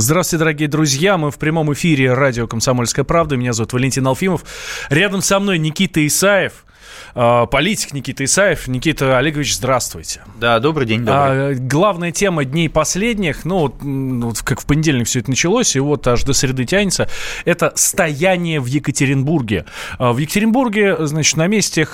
Здравствуйте, дорогие друзья. Мы в прямом эфире радио «Комсомольская правда». Меня зовут Валентин Алфимов. Рядом со мной Никита Исаев. А, политик Никита Исаев. Никита Олегович, здравствуйте. Да, добрый день. Добрый. А, главная тема дней последних, ну, вот, как в понедельник все это началось, и вот аж до среды тянется, это стояние в Екатеринбурге. А, в Екатеринбурге, значит, на месте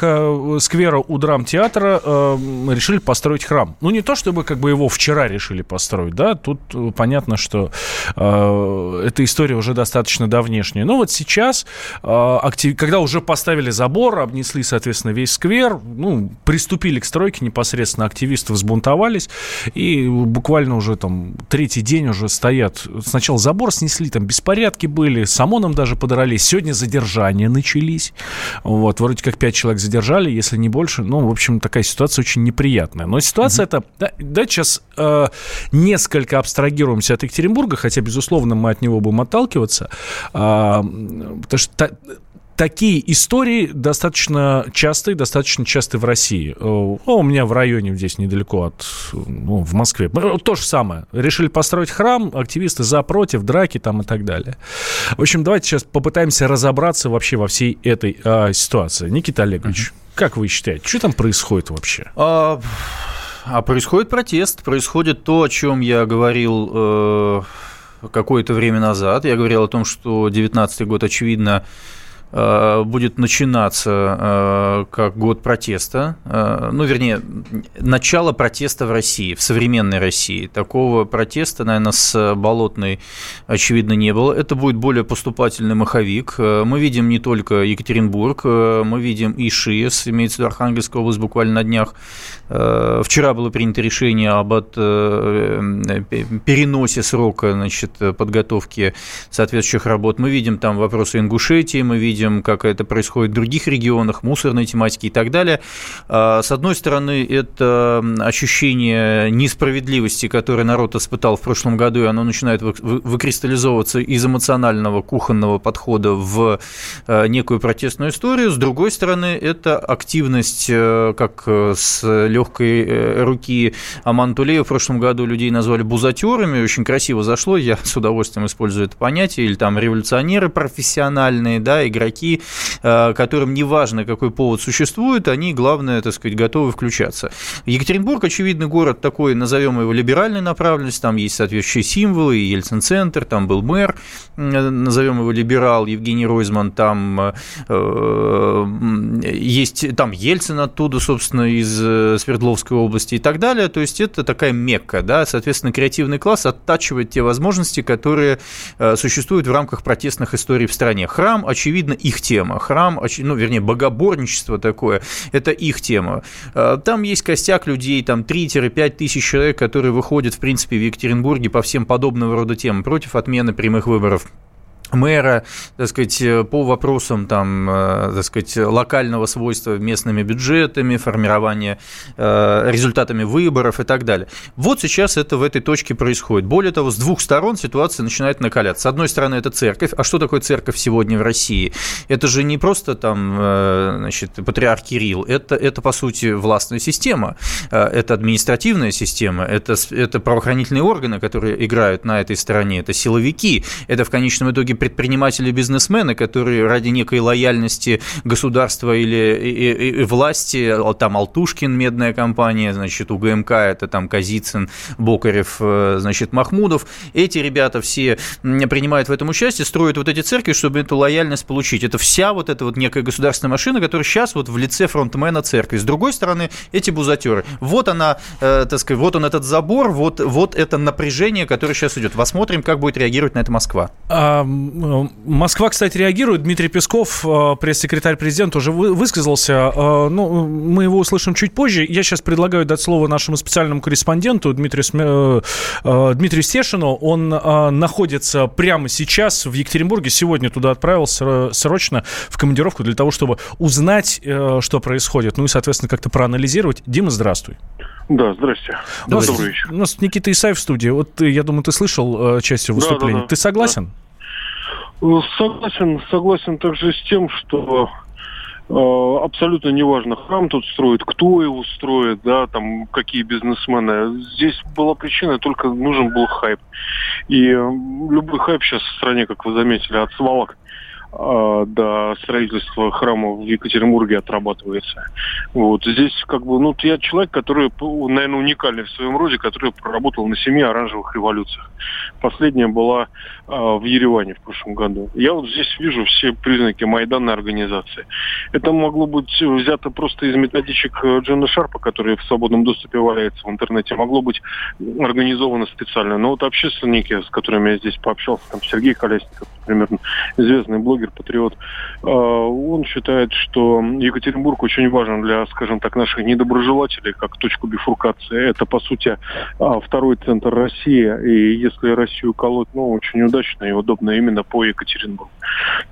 сквера у драмтеатра э, решили построить храм. Ну, не то, чтобы как бы его вчера решили построить, да, тут понятно, что э, эта история уже достаточно давнешняя. Но вот сейчас, э, когда уже поставили забор, обнесли, соответственно, весь сквер, ну, приступили к стройке непосредственно, активисты взбунтовались, и буквально уже там третий день уже стоят. Сначала забор снесли, там беспорядки были, с ОМОНом даже подрались. Сегодня задержания начались. Вот, вроде как пять человек задержали, если не больше. Ну, в общем, такая ситуация очень неприятная. Но ситуация mm-hmm. Да, да сейчас э, несколько абстрагируемся от Екатеринбурга, хотя, безусловно, мы от него будем отталкиваться. Э, потому что такие истории достаточно частые, достаточно частые в России. Ну, у меня в районе здесь недалеко от, ну, в Москве. Ну, то же самое. Решили построить храм, активисты за, против, драки там и так далее. В общем, давайте сейчас попытаемся разобраться вообще во всей этой а, ситуации. Никита Олегович, uh-huh. как вы считаете, что там происходит вообще? А, а происходит протест, происходит то, о чем я говорил э, какое-то время назад. Я говорил о том, что 2019 год, очевидно, Э, будет начинаться э, как год протеста, э, ну, вернее, начало протеста в России, в современной России. Такого протеста, наверное, с Болотной, очевидно, не было. Это будет более поступательный маховик. Мы видим не только Екатеринбург, мы видим и ШИЭС, имеется в виду Архангельская область, буквально на днях. Вчера было принято решение об от, переносе срока значит, подготовки соответствующих работ. Мы видим там вопросы Ингушетии, мы видим видим, как это происходит в других регионах, мусорной тематики и так далее. А, с одной стороны, это ощущение несправедливости, которое народ испытал в прошлом году, и оно начинает выкристаллизовываться из эмоционального кухонного подхода в а, некую протестную историю. С другой стороны, это активность, э, как э, с легкой э, руки Аман Тулея в прошлом году людей назвали бузатерами, очень красиво зашло, я с удовольствием использую это понятие, или там революционеры профессиональные, да, игроки игроки, э, которым не важно, какой повод существует, они, главное, так сказать, готовы включаться. Екатеринбург, очевидно, город такой, назовем его либеральной направленности, там есть соответствующие символы, Ельцин-центр, там был мэр, назовем его либерал, Евгений Ройзман, там э, есть, там Ельцин оттуда, собственно, из э, Свердловской области и так далее, то есть это такая мекка, да, соответственно, креативный класс оттачивает те возможности, которые существуют в рамках протестных историй в стране. Храм, очевидно, их тема. Храм, ну, вернее, богоборничество такое, это их тема. А, там есть костяк людей, там 3-5 тысяч человек, которые выходят, в принципе, в Екатеринбурге по всем подобного рода темам против отмены прямых выборов мэра, так сказать, по вопросам там, э, так сказать, локального свойства местными бюджетами, формирования э, результатами выборов и так далее. Вот сейчас это в этой точке происходит. Более того, с двух сторон ситуация начинает накаляться. С одной стороны, это церковь. А что такое церковь сегодня в России? Это же не просто там, э, значит, патриарх Кирилл. Это, это по сути, властная система. Это административная система. Это, это правоохранительные органы, которые играют на этой стороне. Это силовики. Это в конечном итоге предприниматели, бизнесмены, которые ради некой лояльности государства или и, и, и власти, там Алтушкин, медная компания, значит, у ГМК это там Казицын, Бокарев, э, значит, Махмудов, эти ребята все принимают в этом участие, строят вот эти церкви, чтобы эту лояльность получить. Это вся вот эта вот некая государственная машина, которая сейчас вот в лице фронтмена церкви. С другой стороны, эти бузатеры. Вот она, э, так сказать, вот он этот забор, вот, вот это напряжение, которое сейчас идет. Посмотрим, как будет реагировать на это Москва. А, Москва, кстати, реагирует. Дмитрий Песков, э, пресс-секретарь президента, уже высказался. Э, ну, мы его услышим чуть позже. Я сейчас предлагаю дать слово нашему специальному корреспонденту Дмитрию, э, Дмитрию Стешину. Он находится прямо сейчас в Екатеринбурге. Сегодня туда отправился срочно в командировку для того, чтобы узнать, что происходит. Ну и, соответственно, как-то проанализировать. Дима, здравствуй. Да, здрасте. Добрый, Добрый вечер. У нас Никита Исаев в студии. Вот я думаю, ты слышал часть выступления. Да, да, да. Ты согласен? Да. Согласен, согласен также с тем, что абсолютно неважно, храм тут строит, кто его строит, да, там, какие бизнесмены. Здесь была причина, только нужен был хайп. И любой хайп сейчас в стране, как вы заметили, от свалок а, до строительства храма в Екатеринбурге отрабатывается. Вот здесь как бы, ну, я человек, который, наверное, уникальный в своем роде, который проработал на семи оранжевых революциях. Последняя была а, в Ереване в прошлом году. Я вот здесь вижу все признаки майданной организации. Это могло быть взято просто из методичек Джона Шарпа, который в свободном доступе валяется в интернете. Могло быть организовано специально. Но вот общественники, с которыми я здесь пообщался, там Сергей Колесников, примерно известный блогер, патриот, а, он считает, что Екатеринбург очень важен для, скажем так, наших недоброжелателей, как точку бифуркации. Это, по сути, а, второй центр России, и если Россию колоть, ну, очень удачно и удобно именно по Екатеринбургу.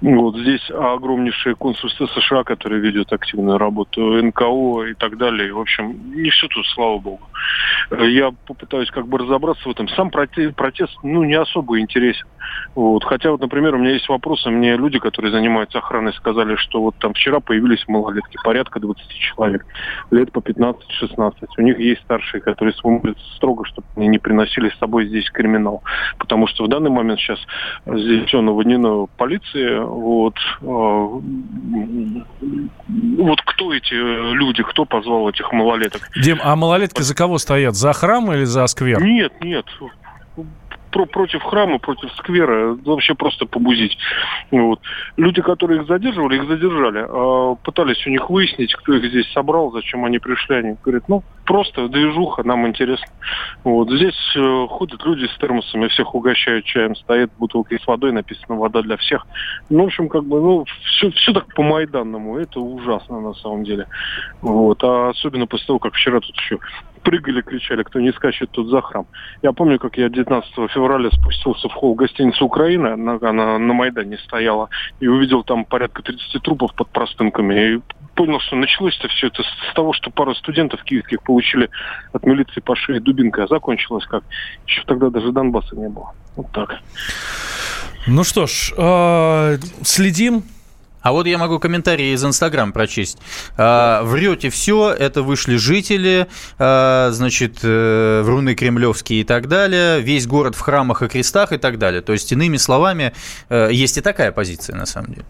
Вот здесь огромнейшее консульство США, которое ведет активную работу, НКО и так далее. В общем, не все тут, слава богу. Я попытаюсь как бы разобраться в этом. Сам протест, ну, не особо интересен. Вот. Хотя вот, например, у меня есть вопросы. Мне люди, которые занимаются охраной, сказали, что вот там вчера появились малолетки, порядка 20 человек, лет по 15-16. У них есть старшие, которые смотрят строго, чтобы они не приносили с собой здесь криминал. Потому что в данный момент сейчас здесь все наводнено полицией. Вот, а, вот кто эти люди, кто позвал этих малолеток? Дим, а малолетки за кого стоят? За храм или за сквер? Нет, нет про против храма, против сквера, вообще просто побузить. Вот. Люди, которые их задерживали, их задержали. А пытались у них выяснить, кто их здесь собрал, зачем они пришли. Они говорят, ну, просто движуха, нам интересно. Вот. Здесь э, ходят люди с термосами, всех угощают чаем, стоят бутылки с водой, написано «вода для всех». Ну, в общем, как бы, ну, все, все так по майданному. Это ужасно на самом деле. Вот. А особенно после того, как вчера тут еще прыгали, кричали, кто не скачет, тут за храм. Я помню, как я 19 февраля спустился в холл гостиницы «Украина», она, она на Майдане стояла, и увидел там порядка 30 трупов под простынками, и понял, что началось это все это с того, что пара студентов киевских получили от милиции по шее дубинкой, а закончилось как? Еще тогда даже Донбасса не было. Вот так. Ну что ж, э, следим а вот я могу комментарии из Инстаграм прочесть. А, врете все, это вышли жители, а, значит, э, вруны кремлевские и так далее, весь город в храмах и крестах и так далее. То есть, иными словами, э, есть и такая позиция на самом деле.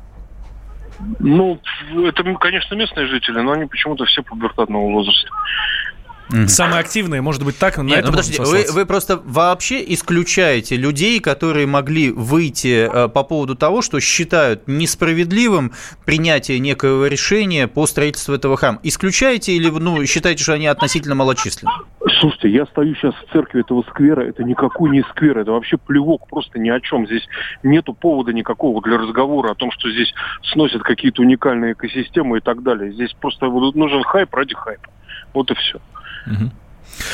Ну, это, конечно, местные жители, но они почему-то все пубертатного возраста. Mm-hmm. Самые активные, может быть, так, на Нет, этом ну, подождите, вы, вы просто вообще исключаете людей, которые могли выйти э, по поводу того, что считают несправедливым принятие некоего решения по строительству этого храма. Исключаете или ну, считаете, что они относительно малочисленны? Слушайте, я стою сейчас в церкви этого сквера, это никакой не сквер, это вообще плевок, просто ни о чем. Здесь нету повода никакого для разговора о том, что здесь сносят какие-то уникальные экосистемы и так далее. Здесь просто нужен хайп ради хайпа. Вот и все.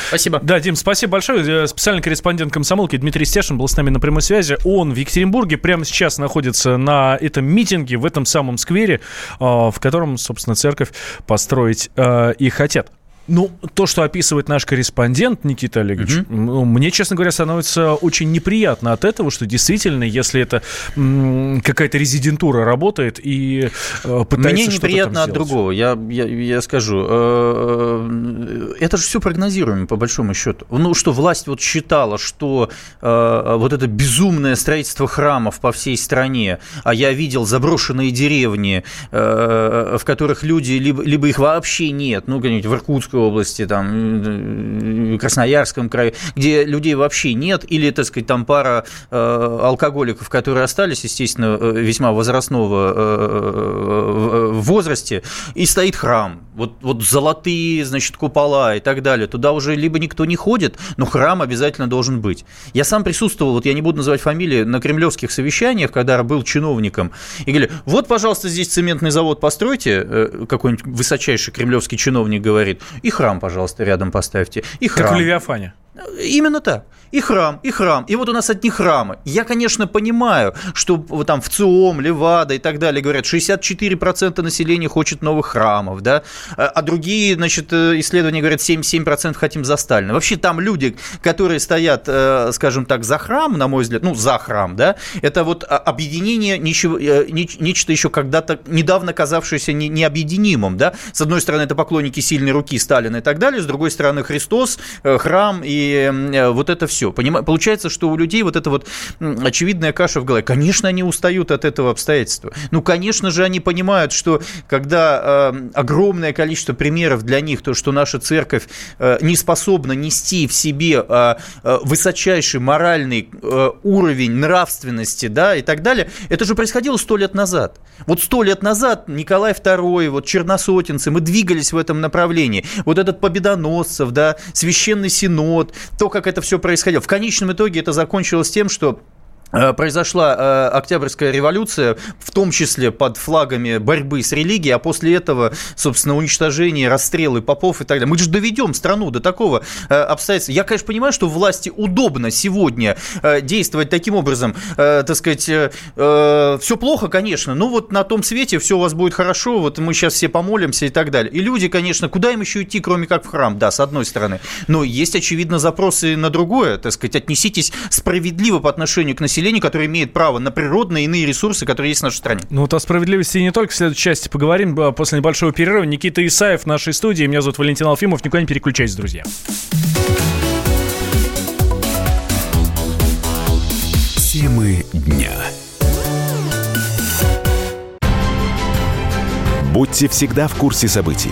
Спасибо. Да, Дим, спасибо большое. Э, специальный корреспондент комсомолки Дмитрий Стешин был с нами на прямой связи. Он в Екатеринбурге прямо сейчас находится на этом митинге в этом самом сквере, э, в котором, собственно, церковь построить э, и хотят. Ну, то, что описывает наш корреспондент Никита Олегович, угу. ну, мне, честно говоря, становится очень неприятно от этого, что действительно, если это какая-то резидентура работает и э, пытается Мне неприятно от другого, я, я, я скажу. Э, э, это же все прогнозируемо, по большому счету. Ну, что власть вот считала, что э, вот это безумное строительство храмов по всей стране, а я видел заброшенные деревни, э, в которых люди, либо, либо их вообще нет, ну, где-нибудь в Иркутске, Московской области, там, Красноярском крае, где людей вообще нет, или, так сказать, там пара э, алкоголиков, которые остались, естественно, э, весьма возрастного э, возрасте, и стоит храм, вот, вот золотые, значит, купола и так далее, туда уже либо никто не ходит, но храм обязательно должен быть. Я сам присутствовал, вот я не буду называть фамилии, на кремлевских совещаниях, когда был чиновником, и говорили, вот, пожалуйста, здесь цементный завод постройте, какой-нибудь высочайший кремлевский чиновник говорит, и храм, пожалуйста, рядом поставьте. И храм. Как в Левиафане. Именно так. И храм, и храм. И вот у нас одни храмы. Я, конечно, понимаю, что там в ЦИОМ, Левада и так далее говорят, 64% населения хочет новых храмов, да, а, а другие, значит, э, исследования говорят, 77% хотим за Сталина. Вообще там люди, которые стоят, э, скажем так, за храм, на мой взгляд, ну, за храм, да, это вот объединение ничего, э, нечто еще когда-то недавно казавшееся необъединимым, да. С одной стороны, это поклонники сильной руки Сталина и так далее, с другой стороны, Христос, храм и вот это все. Поним... Получается, что у людей вот это вот очевидная каша в голове. Конечно, они устают от этого обстоятельства. Ну, конечно же, они понимают, что когда э, огромное количество примеров для них, то, что наша церковь э, не способна нести в себе э, э, высочайший моральный э, уровень нравственности, да, и так далее, это же происходило сто лет назад. Вот сто лет назад Николай II, вот черносотенцы, мы двигались в этом направлении. Вот этот Победоносцев, да, Священный Синод, то, как это все происходило. В конечном итоге это закончилось тем, что произошла э, Октябрьская революция, в том числе под флагами борьбы с религией, а после этого, собственно, уничтожение, расстрелы попов и так далее. Мы же доведем страну до такого э, обстоятельства. Я, конечно, понимаю, что власти удобно сегодня действовать таким образом, так сказать, все плохо, конечно, но вот на том свете все у вас будет хорошо, вот мы сейчас все помолимся и так далее. И люди, конечно, куда им еще идти, кроме как в храм, да, с одной стороны. Но есть, очевидно, запросы на другое, так сказать, отнеситесь справедливо по отношению к населению населению, которое имеет право на природные иные ресурсы, которые есть в нашей стране. Ну вот о справедливости не только в следующей части поговорим а после небольшого перерыва. Никита Исаев в нашей студии. Меня зовут Валентин Алфимов. Никуда не переключайтесь, друзья. Темы дня. Будьте всегда в курсе событий.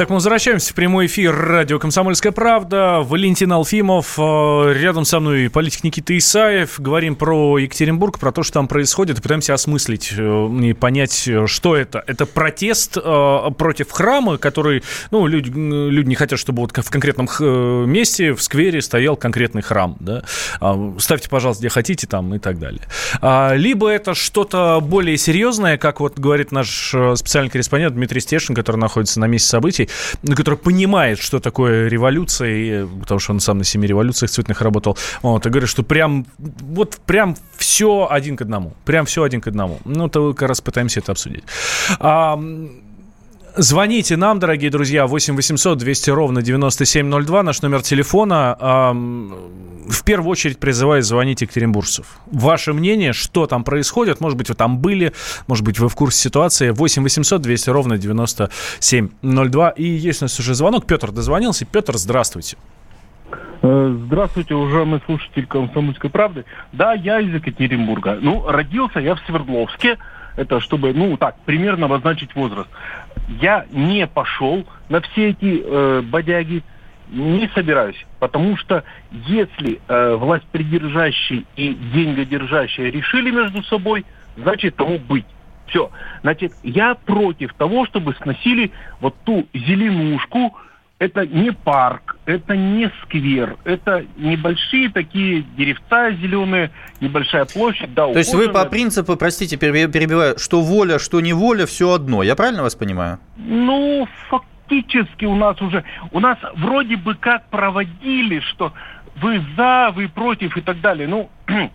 Так, мы возвращаемся в прямой эфир радио «Комсомольская правда». Валентин Алфимов, э, рядом со мной политик Никита Исаев. Говорим про Екатеринбург, про то, что там происходит, пытаемся осмыслить э, и понять, что это. Это протест э, против храма, который, ну, люди, люди не хотят, чтобы вот в конкретном месте, в сквере стоял конкретный храм, да. А, ставьте, пожалуйста, где хотите там и так далее. А, либо это что-то более серьезное, как вот говорит наш специальный корреспондент Дмитрий Стешин, который находится на месте событий, который понимает, что такое революция, и, потому что он сам на семи революциях цветных работал, вот, и говорит, что прям, вот прям все один к одному, прям все один к одному. Ну, то как раз пытаемся это обсудить. А, Звоните нам, дорогие друзья, 8 800 200 ровно 9702, наш номер телефона. В первую очередь призываю звонить екатеринбуржцев. Ваше мнение, что там происходит? Может быть, вы там были, может быть, вы в курсе ситуации. 8 800 200 ровно 9702. И есть у нас уже звонок. Петр дозвонился. Петр, здравствуйте. Э, здравствуйте, уважаемый слушатель «Комсомольской правды». Да, я из Екатеринбурга. Ну, родился я в Свердловске. Это чтобы, ну, так, примерно обозначить возраст я не пошел на все эти э, бодяги, не собираюсь, потому что если э, власть придержащие и деньгодержащие решили между собой, значит тому быть. Все. Значит, я против того, чтобы сносили вот ту зеленушку, это не парк, это не сквер, это небольшие такие деревца зеленые, небольшая площадь, да. То есть вы по принципу, простите, перебиваю, что воля, что не воля, все одно. Я правильно вас понимаю? Ну, фактически у нас уже, у нас вроде бы как проводили, что вы за, вы против и так далее. Ну,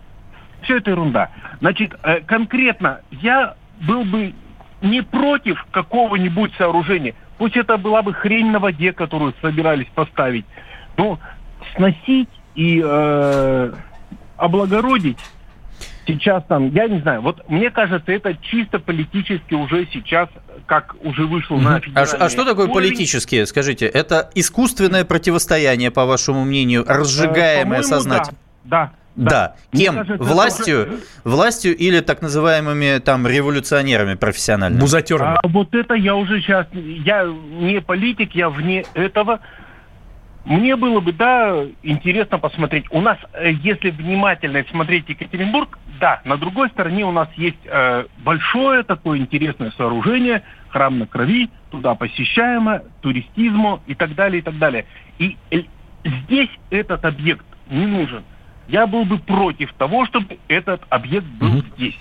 все это ерунда. Значит, э, конкретно я был бы не против какого-нибудь сооружения. Пусть это была бы хрень на воде, которую собирались поставить. Но сносить и э, облагородить сейчас там, я не знаю, вот мне кажется, это чисто политически уже сейчас, как уже вышло на а, а что такое уровень. политические, скажите? Это искусственное противостояние, по вашему мнению, разжигаемое э, сознательно? Да, да. Да. да. Кем? Кажется, властью, это... властью или так называемыми там революционерами профессиональными? Бузатерами. А вот это я уже сейчас, я не политик, я вне этого. мне было бы, да, интересно посмотреть. У нас, э, если внимательно смотреть Екатеринбург, да, на другой стороне у нас есть э, большое такое интересное сооружение, храм на крови, туда посещаемо, туристизму и так далее, и так далее. И э, здесь этот объект не нужен. Я был бы против того, чтобы этот объект был угу. здесь.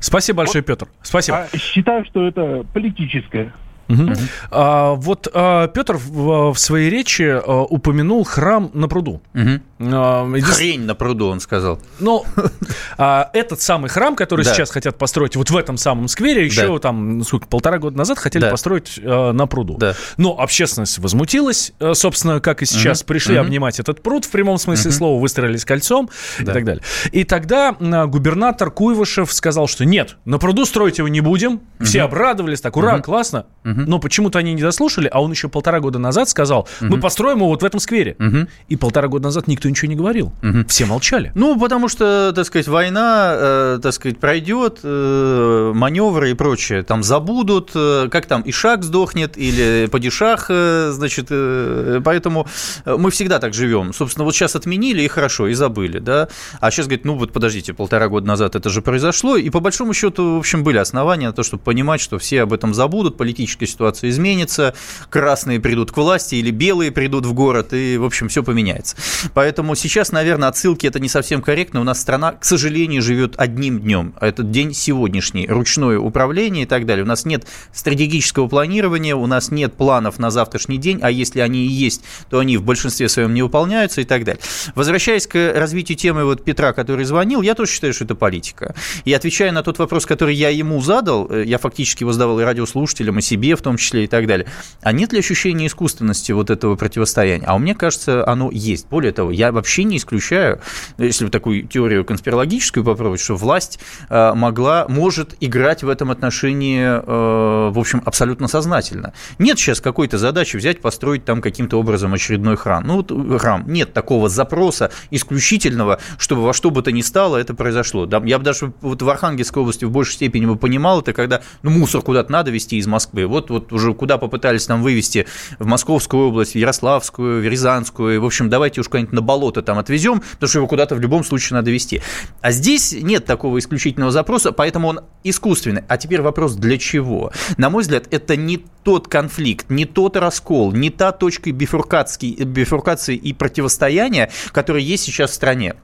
Спасибо большое, вот, Петр. Спасибо. А, считаю, что это политическое. Угу. А, вот а, Петр в, в своей речи а, упомянул храм на пруду. Угу. А, Хрень на пруду, он сказал. Ну, а, этот самый храм, который да. сейчас хотят построить вот в этом самом сквере, еще да. там, сколько, полтора года назад хотели да. построить а, на пруду. Да. Но общественность возмутилась, а, собственно, как и сейчас, угу. пришли угу. обнимать этот пруд в прямом смысле угу. слова, выстроились кольцом да. и так далее. И тогда а, губернатор Куйвышев сказал, что нет, на пруду строить его не будем. Все угу. обрадовались, так, ура, угу. классно. Угу. Но почему-то они не дослушали, а он еще полтора года назад сказал, мы построим его вот в этом сквере. Угу. И полтора года назад никто ничего не говорил. Угу. Все молчали. Ну, потому что, так сказать, война, э, так сказать, пройдет, э, маневры и прочее. Там забудут, э, как там, Ишак сдохнет или Падишах, э, значит, э, поэтому мы всегда так живем. Собственно, вот сейчас отменили и хорошо, и забыли, да. А сейчас говорит, ну вот подождите, полтора года назад это же произошло, и по большому счету, в общем, были основания на то, чтобы понимать, что все об этом забудут, политическая ситуация изменится, красные придут к власти или белые придут в город, и, в общем, все поменяется. Поэтому сейчас, наверное, отсылки это не совсем корректно. У нас страна, к сожалению, живет одним днем. Этот день сегодняшний. Ручное управление и так далее. У нас нет стратегического планирования, у нас нет планов на завтрашний день, а если они и есть, то они в большинстве своем не выполняются и так далее. Возвращаясь к развитию темы вот Петра, который звонил, я тоже считаю, что это политика. И отвечая на тот вопрос, который я ему задал, э, я фактически его задавал и радиослушателям, и себе в том числе и так далее. А нет ли ощущения искусственности вот этого противостояния? А меня кажется, оно есть. Более того, я вообще не исключаю, если такую теорию конспирологическую попробовать, что власть э, могла, может играть в этом отношении, э, в общем, абсолютно сознательно. Нет сейчас какой-то задачи взять, построить там каким-то образом очередной храм. Ну, вот э, храм. Нет такого запроса исключительного, чтобы во что бы то ни стало это произошло. Я бы даже вот в Архангельской области в большей степени бы понимал это, когда ну, мусор куда-то надо везти из Москвы. Вот, вот уже куда попытались нам вывести в Московскую область, в Ярославскую, в Рязанскую. В общем, давайте уж куда-нибудь на болото там отвезем, потому что его куда-то в любом случае надо везти. А здесь нет такого исключительного запроса, поэтому он искусственный. А теперь вопрос, для чего? На мой взгляд, это не тот конфликт, не тот раскол, не та точка бифуркации и противостояния, которая есть сейчас в стране.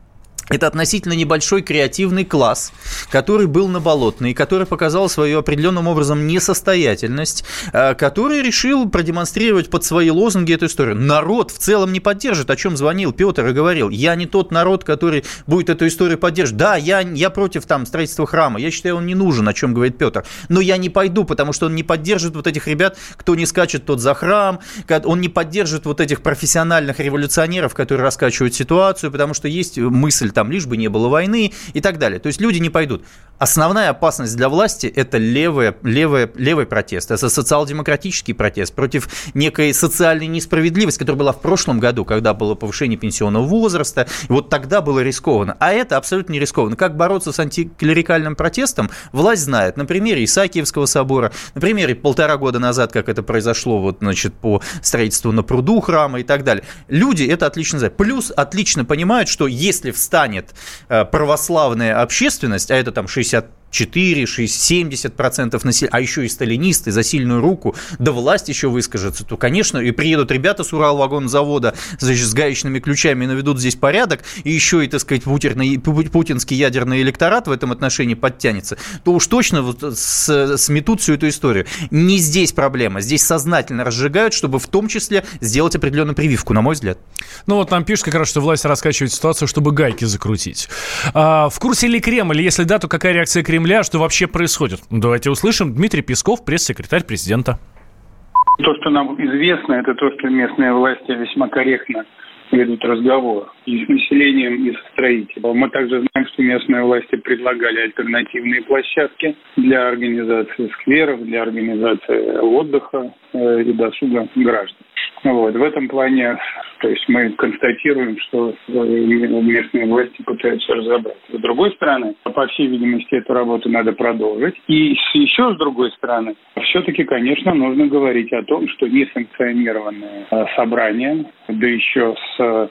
Это относительно небольшой креативный класс, который был на Болотной, который показал свою определенным образом несостоятельность, э, который решил продемонстрировать под свои лозунги эту историю. Народ в целом не поддержит, о чем звонил Петр и говорил. Я не тот народ, который будет эту историю поддерживать. Да, я, я против там строительства храма, я считаю, он не нужен, о чем говорит Петр. Но я не пойду, потому что он не поддержит вот этих ребят, кто не скачет, тот за храм, он не поддержит вот этих профессиональных революционеров, которые раскачивают ситуацию, потому что есть мысль там, лишь бы не было войны и так далее. То есть люди не пойдут. Основная опасность для власти – это левый, левый, левый протест, это социал-демократический протест против некой социальной несправедливости, которая была в прошлом году, когда было повышение пенсионного возраста. Вот тогда было рискованно. А это абсолютно не рискованно. Как бороться с антиклерикальным протестом, власть знает. На примере Исаакиевского собора, на примере полтора года назад, как это произошло вот, значит, по строительству на пруду храма и так далее. Люди это отлично знают. Плюс отлично понимают, что если встанет э, православная общественность, а это там 60 4, 6, 70% населения, а еще и сталинисты за сильную руку, да власть еще выскажется, то, конечно, и приедут ребята с Уралвагонзавода значит, с гаечными ключами и наведут здесь порядок, и еще и, так сказать, путерный, путинский ядерный электорат в этом отношении подтянется, то уж точно вот сметут всю эту историю. Не здесь проблема, здесь сознательно разжигают, чтобы в том числе сделать определенную прививку, на мой взгляд. Ну вот нам пишут как раз, что власть раскачивает ситуацию, чтобы гайки закрутить. А, в курсе ли Кремль? Если да, то какая реакция Кремля Кремля. Что вообще происходит? Давайте услышим. Дмитрий Песков, пресс-секретарь президента. То, что нам известно, это то, что местные власти весьма корректно ведут разговор и с населением, и с строителем. Мы также знаем, что местные власти предлагали альтернативные площадки для организации скверов, для организации отдыха э, и досуга граждан. Вот. В этом плане то есть мы констатируем, что местные власти пытаются разобраться. С другой стороны, по всей видимости, эту работу надо продолжить. И еще с другой стороны, все-таки, конечно, нужно говорить о том, что несанкционированные а, собрания, да еще с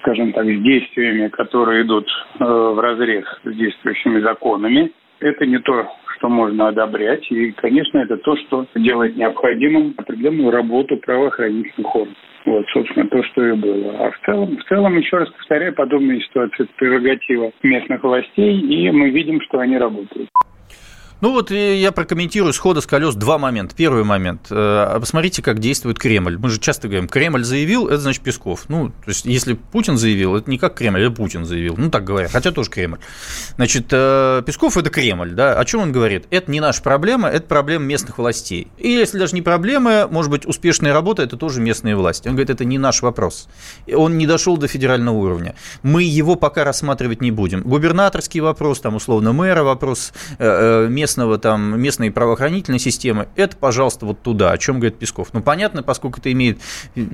скажем так, с действиями, которые идут э, в разрез с действующими законами, это не то, что можно одобрять. И, конечно, это то, что делает необходимым определенную работу правоохранительных органов. Вот, собственно, то, что и было. А в целом, в целом, еще раз повторяю, подобные ситуации – это прерогатива местных властей, и мы видим, что они работают. Ну вот я прокомментирую схода с колес два момента. Первый момент. Э, посмотрите, как действует Кремль. Мы же часто говорим, Кремль заявил, это значит Песков. Ну, то есть, если Путин заявил, это не как Кремль, это Путин заявил. Ну, так говорят, хотя тоже Кремль. Значит, э, Песков – это Кремль, да. О чем он говорит? Это не наша проблема, это проблема местных властей. И если даже не проблема, может быть, успешная работа – это тоже местные власти. Он говорит, это не наш вопрос. Он не дошел до федерального уровня. Мы его пока рассматривать не будем. Губернаторский вопрос, там, условно, мэра вопрос, э, мест местного, там, местной правоохранительной системы, это, пожалуйста, вот туда, о чем говорит Песков. Ну, понятно, поскольку это имеет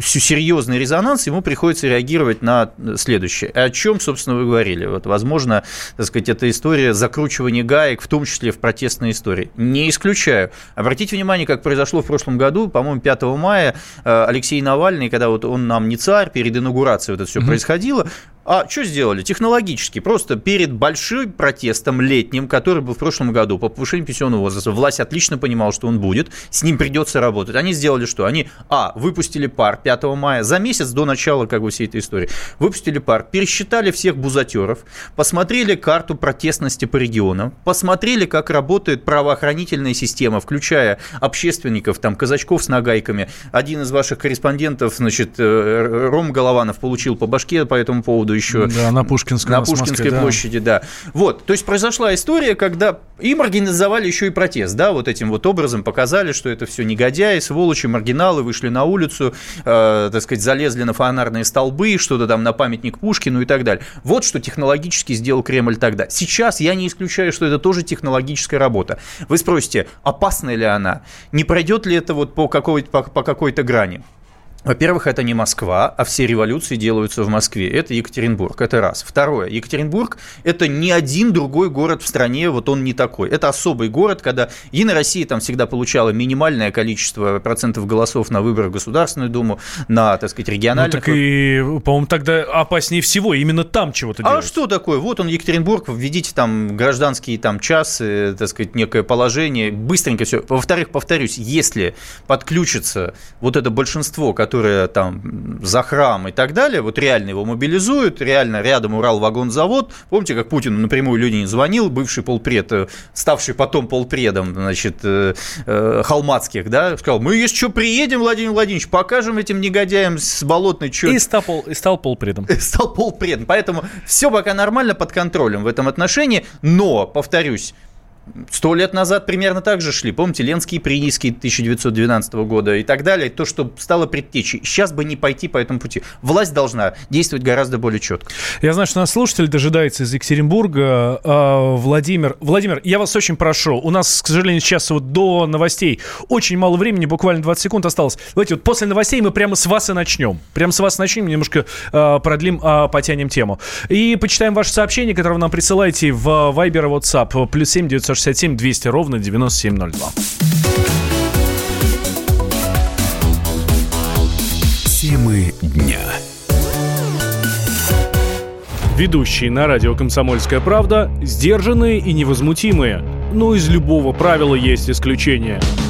серьезный резонанс, ему приходится реагировать на следующее. О чем, собственно, вы говорили? Вот, возможно, так сказать, эта история закручивания гаек, в том числе в протестной истории. Не исключаю. Обратите внимание, как произошло в прошлом году, по-моему, 5 мая э, Алексей Навальный, когда вот он нам не царь, перед инаугурацией вот это все mm-hmm. происходило, а что сделали? Технологически. Просто перед большим протестом летним, который был в прошлом году по повышению пенсионного возраста, власть отлично понимала, что он будет, с ним придется работать. Они сделали что? Они, а, выпустили пар 5 мая, за месяц до начала как бы всей этой истории. Выпустили пар, пересчитали всех бузатеров, посмотрели карту протестности по регионам, посмотрели, как работает правоохранительная система, включая общественников, там, казачков с нагайками. Один из ваших корреспондентов, значит, э, Ром Голованов получил по башке по этому поводу еще. Да, на Пушкинской, на Пушкинской Москве, площади, да. да. Вот, то есть произошла история, когда им организовали еще и протест, да, вот этим вот образом показали, что это все негодяи, сволочи, маргиналы, вышли на улицу, э, так сказать, залезли на фонарные столбы, что-то там на памятник Пушкину и так далее. Вот что технологически сделал Кремль тогда. Сейчас я не исключаю, что это тоже технологическая работа. Вы спросите, опасна ли она? Не пройдет ли это вот по, какой-то, по, по какой-то грани? Во-первых, это не Москва, а все революции делаются в Москве. Это Екатеринбург, это раз. Второе, Екатеринбург – это не один другой город в стране, вот он не такой. Это особый город, когда Единая Россия там всегда получала минимальное количество процентов голосов на выборах в Государственную Думу, на, так сказать, региональных. Ну, так и, по-моему, тогда опаснее всего, именно там чего-то делать. А что такое? Вот он, Екатеринбург, введите там гражданские там часы, так сказать, некое положение, быстренько все. Во-вторых, повторюсь, если подключится вот это большинство, которое которые там за храм и так далее, вот реально его мобилизуют, реально рядом Урал-вагонзавод. Помните, как Путин напрямую Ленин звонил, бывший полпред, э, ставший потом полпредом, значит, э, э, Халматских, да, сказал, мы, если что, приедем, Владимир Владимирович, покажем этим негодяям с болотной, что... И стал, пол, и стал полпредом. Стал полпредом. Поэтому все пока нормально под контролем в этом отношении, но, повторюсь, Сто лет назад примерно так же шли. Помните, Ленские прииски 1912 года и так далее. То, что стало предтечей. Сейчас бы не пойти по этому пути. Власть должна действовать гораздо более четко. Я знаю, что нас слушатель дожидается из Екатеринбурга. А, Владимир, Владимир, я вас очень прошу. У нас, к сожалению, сейчас вот до новостей очень мало времени, буквально 20 секунд осталось. Давайте вот после новостей мы прямо с вас и начнем. Прямо с вас начнем, немножко э, продлим, э, потянем тему. И почитаем ваше сообщение, которое вы нам присылаете в Viber и WhatsApp. Плюс 7 900 967 200 ровно 9702. Темы дня. Ведущие на радио «Комсомольская правда» сдержанные и невозмутимые. Но из любого правила есть исключение –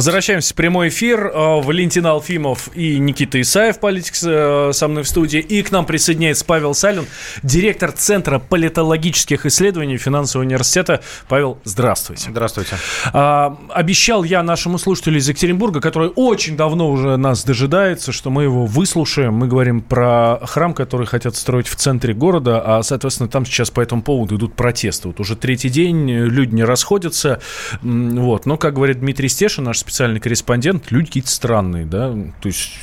Возвращаемся в прямой эфир. Э, Валентин Алфимов и Никита Исаев, политик, э, со мной в студии. И к нам присоединяется Павел Салин, директор Центра политологических исследований Финансового университета. Павел, здравствуйте. Здравствуйте. А, обещал я нашему слушателю из Екатеринбурга, который очень давно уже нас дожидается, что мы его выслушаем. Мы говорим про храм, который хотят строить в центре города, а, соответственно, там сейчас по этому поводу идут протесты. Вот уже третий день люди не расходятся. Вот. Но, как говорит Дмитрий Стешин, наш специальный корреспондент, люди какие-то странные, да, то есть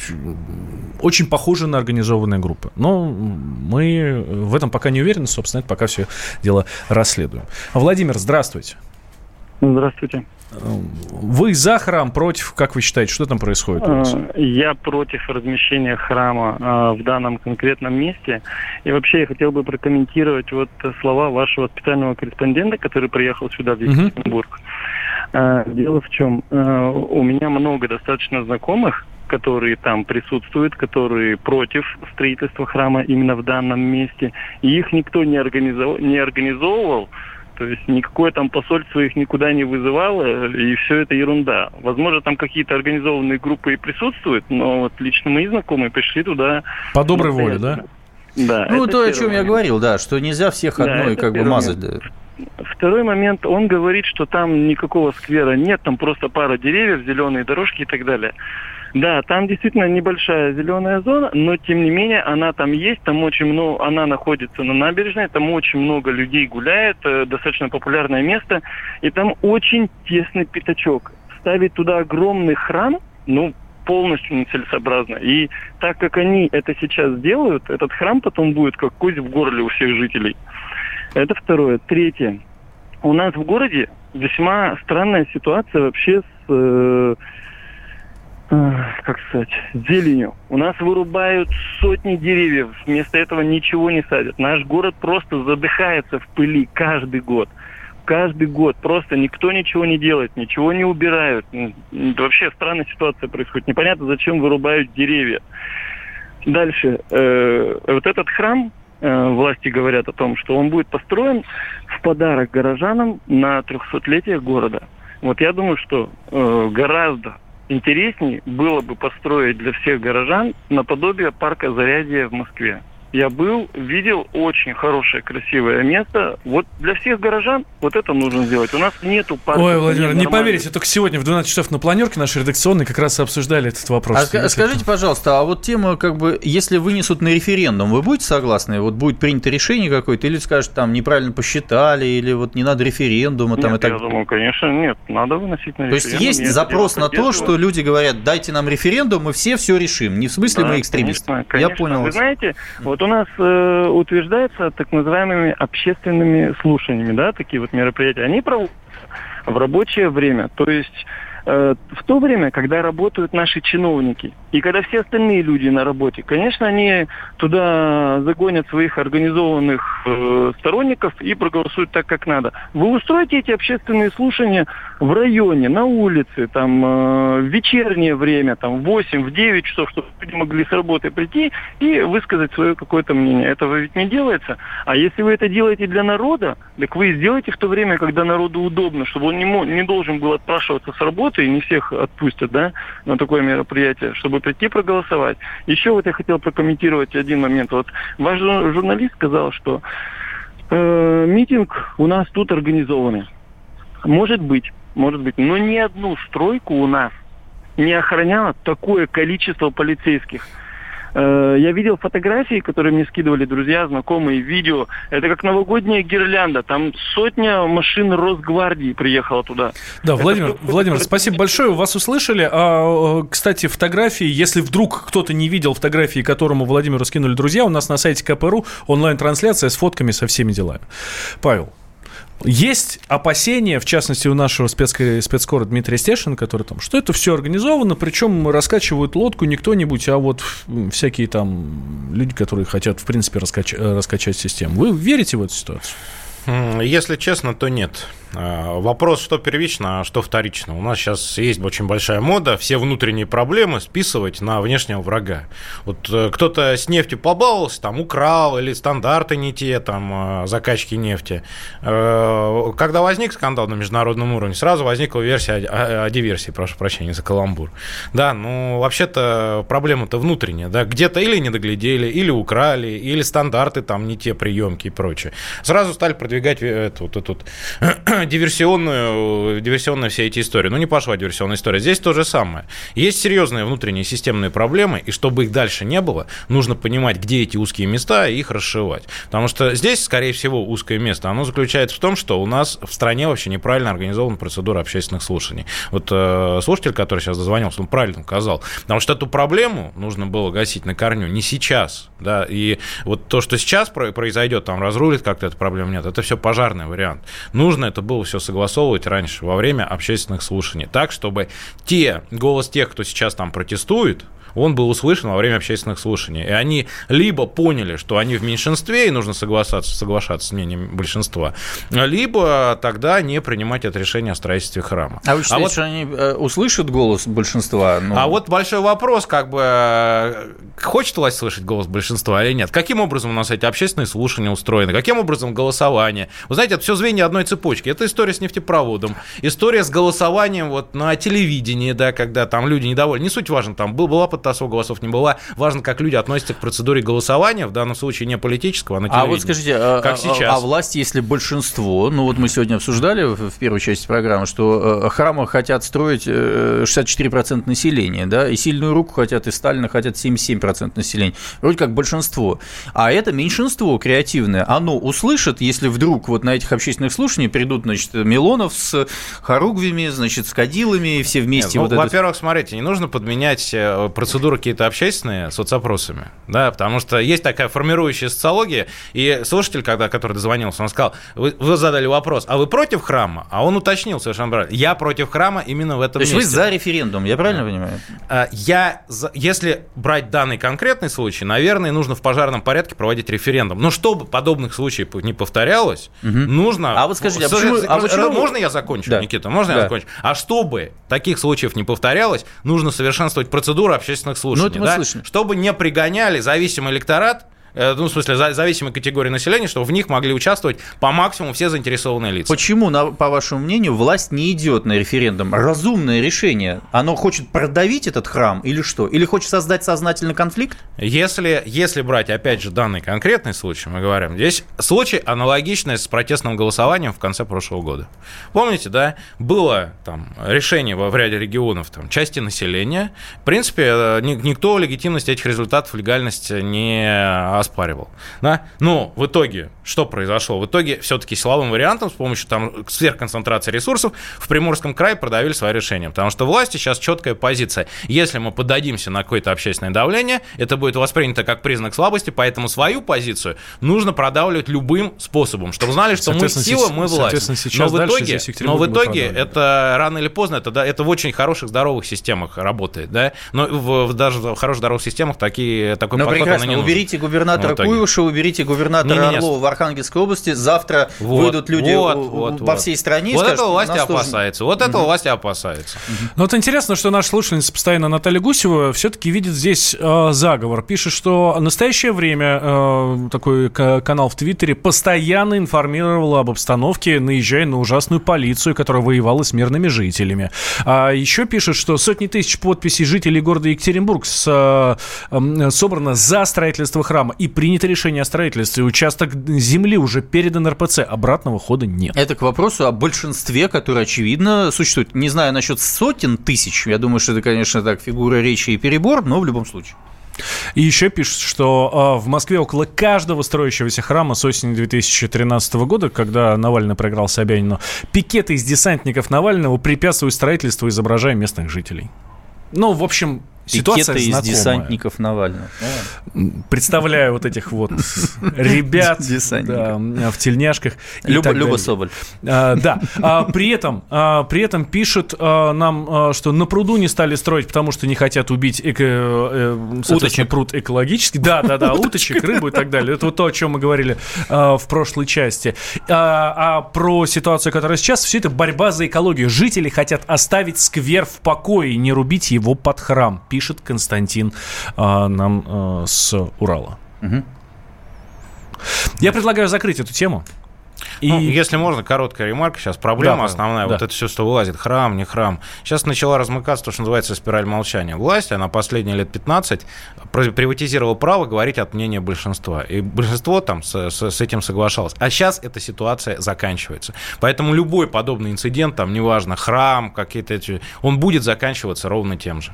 очень похожи на организованные группы. Но мы в этом пока не уверены, собственно, это пока все дело расследуем. Владимир, здравствуйте. Здравствуйте. Вы за храм, против, как вы считаете, что там происходит у вас? Э, я против размещения храма э, в данном конкретном месте. И вообще я хотел бы прокомментировать вот слова вашего специального корреспондента, который приехал сюда, в Екатеринбург. Угу. Э, дело в чем, у меня много достаточно знакомых, которые там присутствуют, которые против строительства храма именно в данном месте. И их никто не, организовал, не организовывал, то есть никакое там посольство их никуда не вызывало, и все это ерунда. Возможно, там какие-то организованные группы и присутствуют, но вот лично мои знакомые пришли туда... По доброй воле, да? Да. Ну, то, о чем я говорил, да, что нельзя всех одной да, как бы мазать. Да. Второй момент, он говорит, что там никакого сквера нет, там просто пара деревьев, зеленые дорожки и так далее. Да, там действительно небольшая зеленая зона, но тем не менее она там есть, там очень много, она находится на набережной, там очень много людей гуляет, э, достаточно популярное место, и там очень тесный пятачок. Ставить туда огромный храм, ну, полностью нецелесообразно. И так как они это сейчас делают, этот храм потом будет как кость в горле у всех жителей. Это второе. Третье. У нас в городе весьма странная ситуация вообще с, э, как сказать, зеленью. У нас вырубают сотни деревьев, вместо этого ничего не садят. Наш город просто задыхается в пыли каждый год. Каждый год просто никто ничего не делает, ничего не убирают. Вообще странная ситуация происходит. Непонятно, зачем вырубают деревья. Дальше. Э, вот этот храм, Э, власти говорят о том, что он будет построен в подарок горожанам на 300-летие города. Вот я думаю, что э, гораздо интереснее было бы построить для всех горожан наподобие парка Зарядье в Москве я был, видел очень хорошее, красивое место. Вот для всех горожан вот это нужно сделать. У нас нету парка. Ой, Владимир, не поверите, только сегодня в 12 часов на планерке нашей редакционной как раз обсуждали этот вопрос. А скажите, пожалуйста, а вот тема, как бы, если вынесут на референдум, вы будете согласны? Вот будет принято решение какое-то, или скажут, там, неправильно посчитали, или вот не надо референдума, нет, там, и так я думаю, конечно, нет, надо выносить на референдум. То есть есть запрос на то, что люди говорят, дайте нам референдум, мы все все решим. Не в смысле да, мы экстремисты. Конечно, конечно. Я понял. Вы знаете, вот у нас э, утверждается так называемыми общественными слушаниями, да, такие вот мероприятия. Они проводятся в рабочее время. То есть в то время, когда работают наши чиновники, и когда все остальные люди на работе, конечно, они туда загонят своих организованных э, сторонников и проголосуют так, как надо. Вы устроите эти общественные слушания в районе, на улице, там, э, в вечернее время, там, в 8, в 9 часов, чтобы люди могли с работы прийти и высказать свое какое-то мнение. Этого ведь не делается. А если вы это делаете для народа, так вы сделаете в то время, когда народу удобно, чтобы он не, не должен был отпрашиваться с работы, работы, и не всех отпустят, да, на такое мероприятие, чтобы прийти проголосовать. Еще вот я хотел прокомментировать один момент. Вот ваш журналист сказал, что э, митинг у нас тут организованный. Может быть, может быть, но ни одну стройку у нас не охраняло такое количество полицейских. Э, я видел фотографии, которые мне скидывали друзья, знакомые, видео. Это как новогодняя гирлянда. Там сотня машин Росгвардии приехала туда. Да, Это Владимир, что, Владимир, спасибо большое. Вас услышали. А, э, кстати, фотографии, если вдруг кто-то не видел фотографии, которому Владимиру скинули друзья, у нас на сайте КПРУ онлайн-трансляция с фотками со всеми делами. Павел, есть опасения, в частности, у нашего спецкора, Дмитрия Стешина, который там, что это все организовано, причем раскачивают лодку не кто-нибудь, а вот всякие там люди, которые хотят, в принципе, раскач, раскачать систему. Вы верите в эту ситуацию? Если честно, то нет. А, вопрос, что первично, а что вторично. У нас сейчас есть очень большая мода все внутренние проблемы списывать на внешнего врага. Вот э, кто-то с нефтью побаловался, там украл, или стандарты не те, там, э, закачки нефти. Э, когда возник скандал на международном уровне, сразу возникла версия о, о диверсии, прошу прощения за каламбур. Да, ну, вообще-то проблема-то внутренняя, да, где-то или не доглядели, или украли, или стандарты там не те приемки и прочее. Сразу стали продвигать эту, вот эту диверсионную, диверсионные все эти истории. Ну, не пошла диверсионная история. Здесь то же самое. Есть серьезные внутренние системные проблемы, и чтобы их дальше не было, нужно понимать, где эти узкие места, и их расшивать. Потому что здесь, скорее всего, узкое место, оно заключается в том, что у нас в стране вообще неправильно организована процедура общественных слушаний. Вот э, слушатель, который сейчас дозвонился, он правильно сказал. Потому что эту проблему нужно было гасить на корню не сейчас. Да, и вот то, что сейчас произойдет, там разрулит как-то эту проблему, нет, это все пожарный вариант. Нужно это было все согласовывать раньше, во время общественных слушаний, так, чтобы те, голос тех, кто сейчас там протестует, он был услышан во время общественных слушаний. И они либо поняли, что они в меньшинстве, и нужно соглашаться, соглашаться с мнением большинства, либо тогда не принимать это решение о строительстве храма. А вы считаете, а вот, что они э, услышат голос большинства? Ну... А вот большой вопрос, как бы, э, хочет власть слышать голос большинства или нет? Каким образом у нас эти общественные слушания устроены? Каким образом голосование? Вы знаете, это все звенья одной цепочки. Это история с нефтепроводом, история с голосованием вот на телевидении, да, когда там люди недовольны. Не суть важно, там была подтасовка голосов, не была. Важно, как люди относятся к процедуре голосования, в данном случае не политического, а на. А вот скажите, а, как а, сейчас. а власть, если большинство, ну вот мы сегодня обсуждали в первой части программы, что э, храмы хотят строить 64% э, населения, да, и сильную руку хотят, и Сталина хотят 77% населения. Вроде как большинство. А это меньшинство креативное, оно услышит, если вдруг вот на этих общественных слушаниях придут, значит, Милонов с Харугвями, значит, с Кадилами, все вместе. Нет, вот во-первых, это... смотрите, не нужно подменять э, процедуру какие-то общественные соцопросами, да, потому что есть такая формирующая социология, и слушатель, когда, который дозвонился, он сказал, вы, вы задали вопрос, а вы против храма? А он уточнил совершенно правильно, я против храма именно в этом То есть месте. вы за референдум, я правильно да. понимаю? А, я, если брать данный конкретный случай, наверное, нужно в пожарном порядке проводить референдум. Но чтобы подобных случаев не повторялось, угу. нужно... А вот скажите, а почему... А почему... Можно я закончу, да. Никита? Можно да. я закончу? А чтобы таких случаев не повторялось, нужно совершенствовать процедуру общественных слушаний. Ну, это мы да? слышим. Чтобы не пригоняли зависимый электорат ну, в смысле, зависимой категории населения, чтобы в них могли участвовать по максимуму все заинтересованные лица. Почему, по вашему мнению, власть не идет на референдум? Разумное решение. Оно хочет продавить этот храм или что? Или хочет создать сознательный конфликт? Если, если брать, опять же, данный конкретный случай, мы говорим, здесь случай аналогичный с протестным голосованием в конце прошлого года. Помните, да, было там решение в ряде регионов там, части населения. В принципе, э, никто легитимность этих результатов, легальность не оспаривал. Да? Но в итоге что произошло? В итоге все-таки силовым вариантом с помощью там, сверхконцентрации ресурсов в Приморском крае продавили свое решение. Потому что власти сейчас четкая позиция. Если мы поддадимся на какое-то общественное давление, это будет воспринято как признак слабости, поэтому свою позицию нужно продавливать любым способом, чтобы знали, что мы сила, мы власть. Но в итоге, но в итоге это рано или поздно, это, да, это в очень хороших, здоровых системах работает. Да? Но в, даже в хороших, здоровых системах такие, такой Но подход прекрасно, не уберите губернатора губернатора Куева, уберите губернатора не, не, Орлова в Архангельской области. Завтра вот, выйдут люди вот, вот, по всей стране. Вот скажут, этого власти опасается. Тоже... Вот этого угу. власти опасается. Ну вот интересно, что наша слушательница постоянно Наталья Гусева все-таки видит здесь э, заговор. Пишет, что в настоящее время э, такой канал в Твиттере постоянно информировал об обстановке, наезжая на ужасную полицию, которая воевала с мирными жителями. А еще пишет, что сотни тысяч подписей жителей города Екатеринбург с, э, собрано за строительство храма и принято решение о строительстве. Участок земли уже передан РПЦ. Обратного хода нет. Это к вопросу о большинстве, которое, очевидно, существует. Не знаю насчет сотен тысяч. Я думаю, что это, конечно, так, фигура речи и перебор, но в любом случае. И еще пишут, что э, в Москве около каждого строящегося храма с осени 2013 года, когда Навальный проиграл Собянину, пикеты из десантников Навального препятствуют строительству, изображая местных жителей. Ну, в общем, Ситуация Пикеты из знакомая. десантников Навального. Представляю вот этих вот ребят да, в тельняшках. Люба, Люба. Соболь. А, да. А, при этом, а, при этом пишут а, нам, а, что на пруду не стали строить, потому что не хотят убить эко, э, Уточек. пруд экологический. Да, да, да, уточек, рыбу и так далее. Это вот то, о чем мы говорили а, в прошлой части. А, а про ситуацию, которая сейчас, все это борьба за экологию. Жители хотят оставить сквер в покое и не рубить его под храм, пишет Константин а, нам а, с Урала. Мгм. Я предлагаю закрыть эту тему. И... Ну, если можно, короткая ремарка. Сейчас проблема Да, основная. да. Вот это все, что вылазит. Храм, не храм. Сейчас начала размыкаться то, что называется спираль молчания. Власть, она последние лет 15 при- приватизировала право говорить от мнения большинства. И большинство там с, с- с этим соглашалось. А сейчас эта ситуация заканчивается. Поэтому любой подобный инцидент, там, неважно, храм, какие-то. Он будет заканчиваться ровно тем же.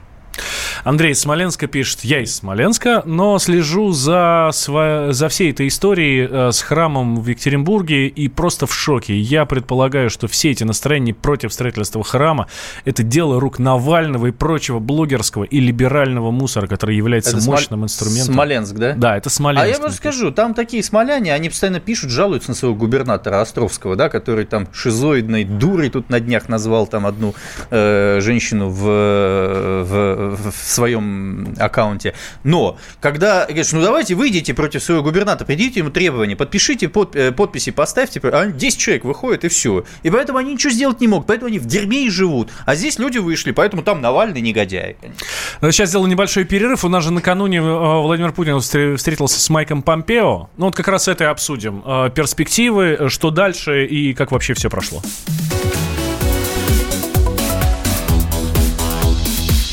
Андрей Смоленска пишет, я из Смоленска, но слежу за, сва- за всей этой историей э, с храмом в Екатеринбурге и просто в шоке. Я предполагаю, что все эти настроения против строительства храма – это дело рук Навального и прочего блогерского и либерального мусора, который является Это Смол- мощным инструментом. Смоленск, да? Да, это Смоленск. А я вам скажу, там такие смоляне, они постоянно пишут, жалуются на своего губернатора Островского, да, который там шизоидной дурой тут на днях назвал там одну э, женщину в, в, в своем аккаунте. Но когда говоришь, ну давайте выйдите против своего губернатора, придите ему требования, подпишите под- э, подписи, поставьте, а 10 человек выходит и все. И поэтому они ничего сделать не могут, поэтому они в дерьме и живут. А здесь люди вышли, поэтому там Навальный негодяй. Ну, Сейчас сделал небольшой перерыв. У нас же накануне э, Владимир Путин встр- встретился с Майком Помпео. Ну, вот как раз это и обсудим. Э, Перспективы, э, что дальше и как вообще все прошло.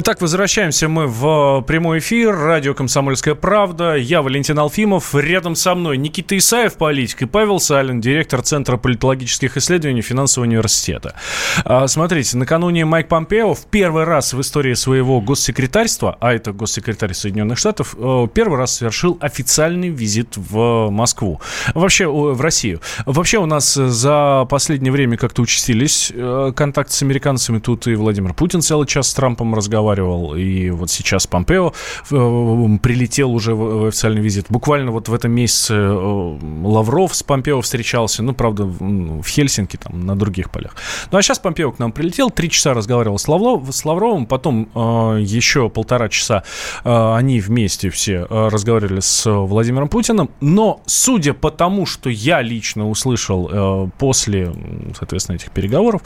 Итак, возвращаемся мы в прямой эфир. Радио «Комсомольская правда». Я Валентин Алфимов. Рядом со мной Никита Исаев, политик, и Павел Салин, директор Центра политологических исследований Финансового университета. А, Смотрите, накануне Майк Помпео в первый раз в истории своего госсекретарства, а это госсекретарь Соединенных Штатов, э, первый раз совершил официальный визит в Москву. Вообще, в Россию. Вообще у нас за последнее время как-то участились э, контакты с американцами. Тут и Владимир Путин целый час с Трампом разговаривал, и вот сейчас Помпео э, прилетел уже в официальный визит. Буквально вот в этом месяце э, Лавров с Помпео встречался, ну, правда, в Хельсинки, там, на других полях. Ну, а сейчас Помпео к нам прилетел, три часа разговаривал с, Лавлов, с Лавровым, потом э, еще полтора часа э, они вместе все э, разговаривали с Владимиром Путиным, но судя по тому, что я лично услышал э, после, соответственно, этих переговоров,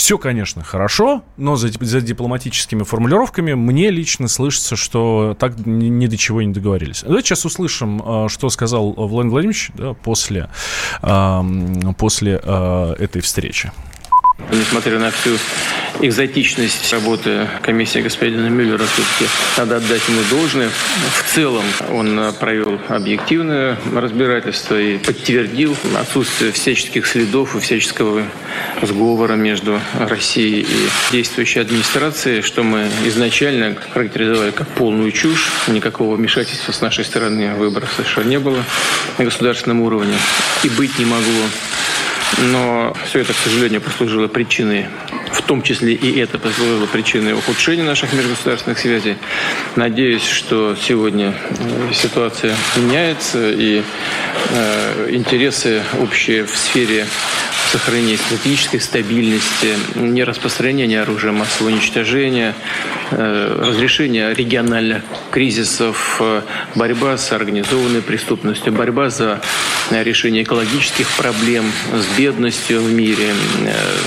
все, конечно, хорошо, но за, за дипломатическими формулировками мне лично слышится, что так ни, ни до чего не договорились. Давайте сейчас услышим, э, что сказал Владимир Владимирович да, после, после э, этой встречи. Несмотря на всю экзотичность работы комиссии господина Мюллера, все-таки надо отдать ему должное. В целом он провел объективное разбирательство и подтвердил отсутствие всяческих следов и всяческого сговора между Россией и действующей администрацией, что мы изначально характеризовали как полную чушь. Никакого вмешательства с нашей стороны в выборы США не было на государственном уровне и быть не могло. Но все это, к сожалению, послужило причиной, в том числе и это послужило причиной ухудшения наших межгосударственных связей. Надеюсь, что сегодня э, ситуация меняется и э, интересы общие в сфере сохранения стратегической стабильности, нераспространения оружия массового уничтожения, э, разрешения региональных кризисов, э, борьба с организованной преступностью, борьба за решения экологических проблем, с бедностью в мире,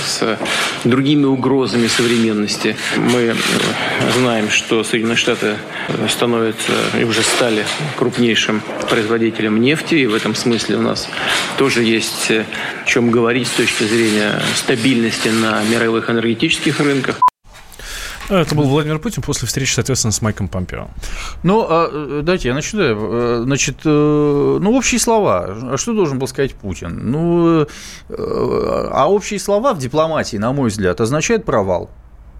с другими угрозами современности. Мы знаем, что Соединенные Штаты становятся и уже стали крупнейшим производителем нефти, и в этом смысле у нас тоже есть о чем говорить с точки зрения стабильности на мировых энергетических рынках. Это был Владимир Путин после встречи, соответственно, с Майком Помпео. Ну, а, дайте я начну. Э, значит, э, ну, общие слова. А что должен был сказать Путин? Ну, э, а общие слова в дипломатии, на мой взгляд, означают провал.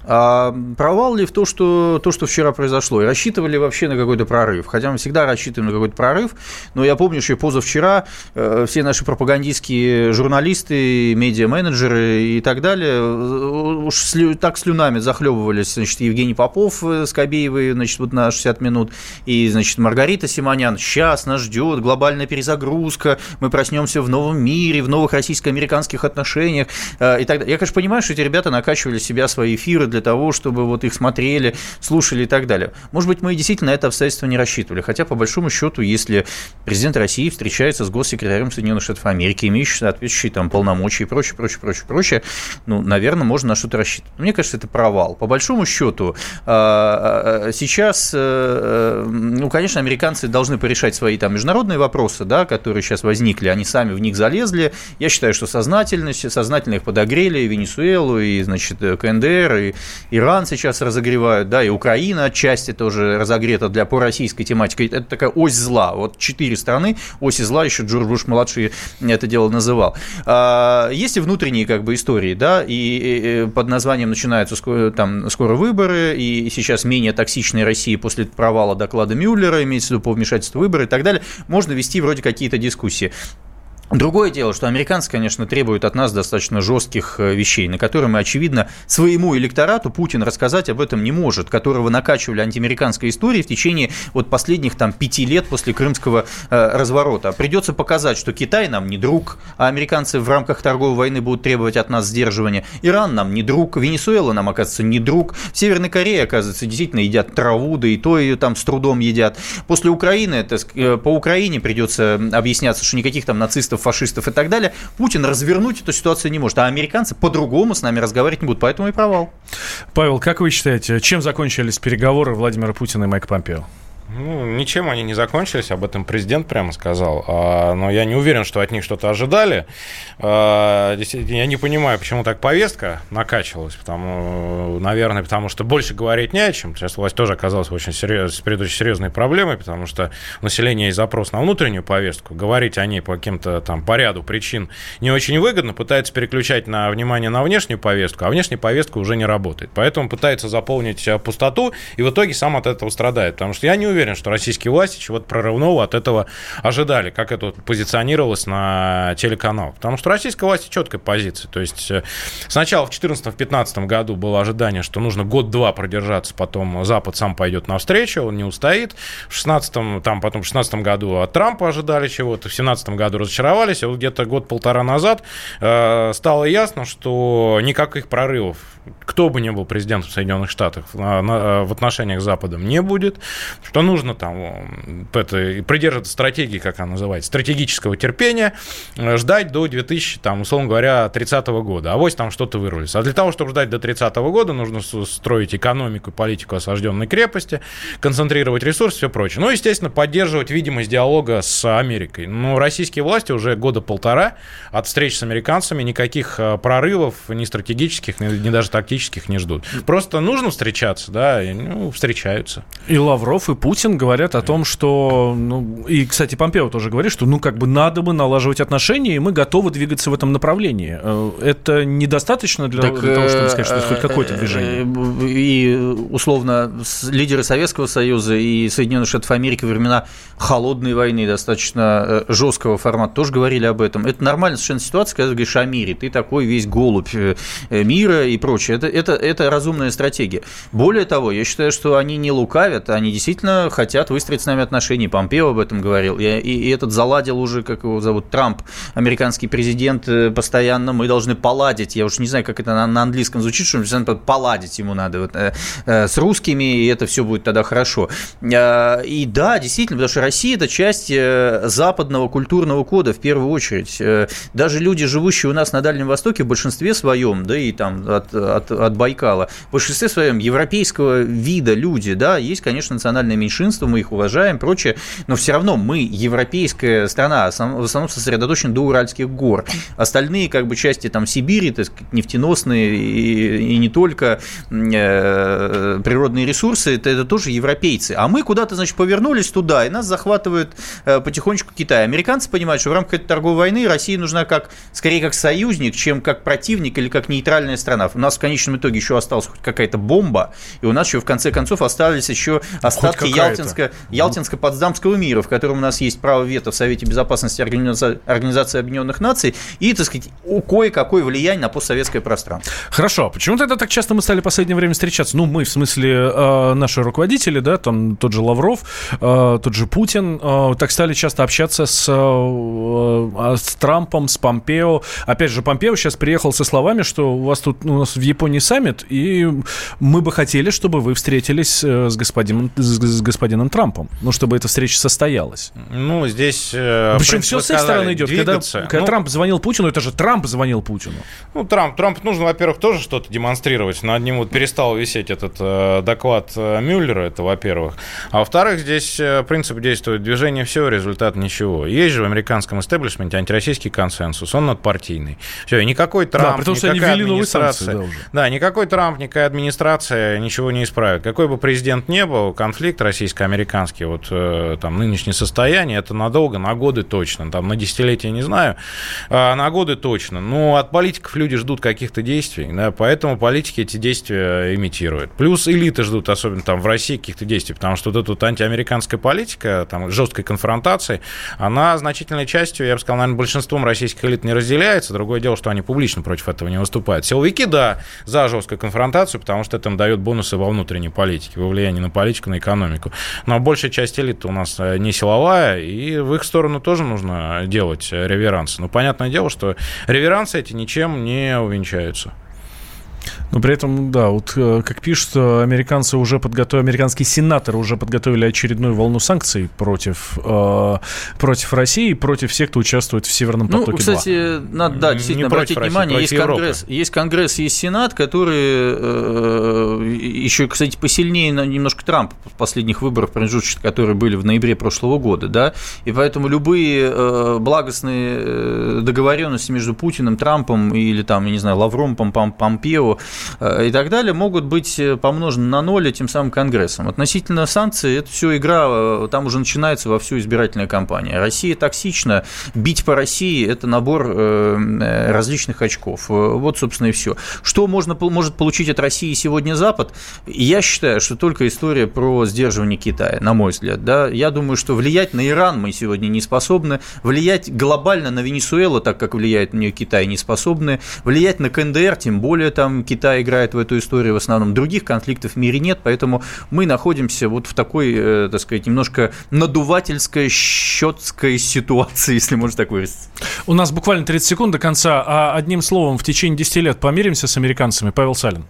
А провал ли в то, что, то, что вчера произошло? И рассчитывали вообще на какой-то прорыв? Хотя мы всегда рассчитываем на какой-то прорыв, но я помню, что позавчера э, все наши пропагандистские журналисты, медиа-менеджеры и так далее э, уж слю, так слюнами захлебывались, значит, Евгений Попов с Кобеевой, значит, вот на 60 минут, и, значит, Маргарита Симонян. Сейчас нас ждет глобальная перезагрузка, мы проснемся в новом мире, в новых российско-американских отношениях э, и так далее. Я, конечно, понимаю, что эти ребята накачивали себя свои эфиры для того, чтобы вот их смотрели, слушали и так далее. Может быть, мы и действительно это обстоятельство не рассчитывали. Хотя, по большому счету, если президент России встречается с госсекретарем Соединенных Штатов Америки, имеющий соответствующие там полномочия и прочее, прочее, прочее, прочее, ну, наверное, можно на что-то рассчитывать. Мне кажется, это провал. По большому счету, а, а, сейчас, э, ну, конечно, американцы должны порешать свои там международные вопросы, да, которые сейчас возникли, они сами в них залезли. Я считаю, что сознательность, сознательно их подогрели, и Венесуэлу, и, значит, КНДР, и Иран сейчас разогревают, да, и Украина отчасти тоже разогрета для пророссийской тематики. Это такая ось зла. Вот четыре страны, оси зла, еще Джордж Буш-младший это дело называл. А, есть и внутренние как бы истории, да, и под названием начинаются скоро, там, скоро выборы, и сейчас менее токсичная Россия после провала доклада Мюллера, имеется в виду по вмешательству выборы и так далее, можно вести вроде какие-то дискуссии. Другое дело, что американцы, конечно, требуют от нас достаточно жестких э, вещей, на которые мы, очевидно, своему электорату Путин рассказать об этом не может, которого накачивали антиамериканской историей в течение вот последних там пяти лет после крымского э, разворота. Придется показать, что Китай нам не друг, а американцы в рамках торговой войны будут требовать от нас сдерживания. Иран нам не друг, Венесуэла нам, оказывается, не друг. В Северной Корее, оказывается, действительно едят траву, да и то ее там с трудом едят. После Украины, это, по Украине придется объясняться, что никаких там нацистов, фашистов и так далее, Путин развернуть эту ситуацию не может. А американцы по-другому с нами разговаривать не будут, поэтому и провал. Павел, как вы считаете, чем закончились переговоры Владимира Путина и Майка Помпео? Ну, ничем они не закончились, об этом президент прямо сказал. А, но я не уверен, что от них что-то ожидали. А, я не понимаю, почему так повестка накачивалась. Потому, наверное, потому что больше говорить не о чем. Сейчас власть тоже оказалась очень серьез, перед очень серьезной проблемой, потому что у населения есть запрос на внутреннюю повестку. Говорить о ней по каким-то там по ряду причин не очень выгодно. Пытается переключать на внимание на внешнюю повестку, а внешняя повестка уже не работает. Поэтому пытается заполнить э, пустоту и в итоге сам от этого страдает. Потому что я не уверен, что российские власти чего-то прорывного от этого ожидали, как это позиционировалось на телеканал. Потому что российская власть четкая позиция. То есть э, сначала в 2014-2015 году было ожидание, что нужно год-два продержаться, потом Запад сам пойдет навстречу, он не устоит. В 16 там потом в 16 году от Трампа ожидали чего-то, в 17 году разочаровались, а вот где-то год-полтора назад э, стало ясно, что никаких прорывов кто бы ни был президентом Соединенных Штатов в отношениях с Западом не будет, что нужно там это, придерживаться стратегии, как она называется, стратегического терпения, э, ждать до 2000, там, условно говоря, 30 года. А вот там что-то вырвались. А для того, чтобы ждать до 30 года, нужно строить экономику и политику осажденной крепости, концентрировать ресурсы, все прочее. Ну, естественно, поддерживать видимость диалога с Америкой. Но российские власти уже года полтора от встреч с американцами никаких э, прорывов, ни стратегических, ни, ни даже тактических не ждут. Просто нужно встречаться, да, и, ну, встречаются. И Лавров, и Путин говорят о том, что, ну, и, кстати, Помпео тоже говорит, что, ну, как бы надо бы налаживать отношения, и мы готовы двигаться в этом направлении. Э, это недостаточно для, так, для того, чтобы сказать, что это хоть какое-то э, движение? И, условно, лидеры Советского Союза и Соединенных Штатов Америки во времена холодной войны, достаточно э, жесткого формата, тоже говорили об этом. Это нормальная совершенно ситуация, когда ты говоришь о мире, ты такой весь голубь мира и прочее прочее. Это, это, это разумная стратегия. Более того, я считаю, что они не лукавят, они действительно хотят выстроить с нами отношения. Помпео об этом говорил. И, и этот заладил уже, как его зовут, Трамп, американский президент, э, постоянно мы должны поладить. Я уж не знаю, как это на, на английском звучит, что поладить ему надо вот, э, э, с русскими, и это все будет тогда хорошо. Э, и да, действительно, потому что Россия – это часть э, западного культурного кода в первую очередь. Э, даже люди, живущие у нас на Дальнем Востоке, в большинстве своем, да и там от, от, от Байкала, в большинстве своем европейского вида люди, да, есть, конечно, национальное меньшинство, мы их уважаем, прочее, но все равно мы европейская страна, в основном сосредоточены до Уральских гор. Остальные, как бы, части там Сибири, так сказать, нефтеносные и, и не только э, природные ресурсы, это, это тоже европейцы. А мы куда-то, значит, повернулись туда, и нас захватывает э, потихонечку Китай. Американцы понимают, что в рамках этой торговой войны Россия нужна как, скорее как союзник, чем как противник или как нейтральная страна. У нас в конечном итоге еще осталась хоть какая-то бомба, и у нас еще в конце концов остались еще остатки Ялтинско, Ялтинско-Потсдамского мира, в котором у нас есть право вето в Совете Безопасности Организации, Организации Объединенных Наций и, так сказать, кое-какое влияние на постсоветское пространство. Хорошо. Почему тогда так часто мы стали в последнее время встречаться? Ну, мы, в смысле, э, наши руководители, да, там тот же Лавров, э, тот же Путин, э, так стали часто общаться с, с Трампом, с Помпео. Опять же, Помпео сейчас приехал со словами, что у вас тут у нас в Японии саммит, и мы бы хотели, чтобы вы встретились с господином, с господином Трампом, ну, чтобы эта встреча состоялась. Ну, здесь... Причем все с этой стороны идет. Когда, когда ну, Трамп звонил Путину, это же Трамп звонил Путину. Ну, Трамп, Трамп нужно, во-первых, тоже что-то демонстрировать. Над ним вот перестал висеть этот э, доклад э, Мюллера, это во-первых. А во-вторых, здесь э, принцип действует. Движение все, результат ничего. Есть же в американском истеблишменте антироссийский консенсус, он надпартийный. Все, и никакой Трамп, да, потому что они администрация... Санкции, да, уже. да, никакой Трамп, никакая администрация ничего не исправит. Какой бы президент ни был, конфликт российско-американский, вот э, там нынешнее состояние, это надолго, на годы точно. Там на десятилетия не знаю, а на годы точно. Но от политиков люди ждут каких-то действий, да, поэтому политики эти действия имитируют. Плюс элиты ждут, особенно там в России, каких-то действий, потому что вот эта вот антиамериканская политика, там, жесткой конфронтации, она значительной частью, я бы сказал, наверное, большинством российских элит не разделяется. Другое дело, что они публично против этого не выступают. Силовики, да, за жесткую конфронтацию, потому что это им дает бонусы во внутренней политике, во влиянии на политику, на экономику. Но большая часть элит у нас э, не силовая, и в их сторону тоже нужно делать реверансы. Но понятное дело, что реверансы эти ничем не увенчаются. Но при этом, да, вот э, как пишут, американцы уже подготовили, американские сенаторы уже подготовили очередную волну санкций против, э, против России, против всех, кто участвует в Северном потоке. Ну, кстати, надо, да, действительно не обратить России, внимание, есть конгресс, есть конгресс, есть сенат, которые э, еще, кстати, посильнее немножко Трампа в последних выборах промежуточных, которые были в ноябре прошлого года, да, и поэтому любые э, благостные э, договоренности между Путиным, Трампом или там, я не знаю, Лавром, Помпео, Э, и так далее могут быть э, помножены на ноль этим самым Конгрессом. Относительно санкций, это все игра, э, там уже начинается во всю избирательная кампания. Россия токсична, бить по России – это набор различных очков. Вот, собственно, и все. Что можно, может получить от России сегодня Запад? Я считаю, что только история про сдерживание Китая, на мой взгляд. Да? Я думаю, что влиять на Иран мы сегодня не способны, влиять глобально на Венесуэлу, так как влияет на нее Китай, не способны, влиять на КНДР, тем более там Китай играет в эту историю в основном. Других конфликтов в мире нет, поэтому мы находимся вот в такой, э, так сказать, немножко надувательской, счетской ситуации, если можно так выразиться. У нас буквально 30 секунд до конца. А одним словом, в течение 10 лет помиримся с американцами? Павел Салин.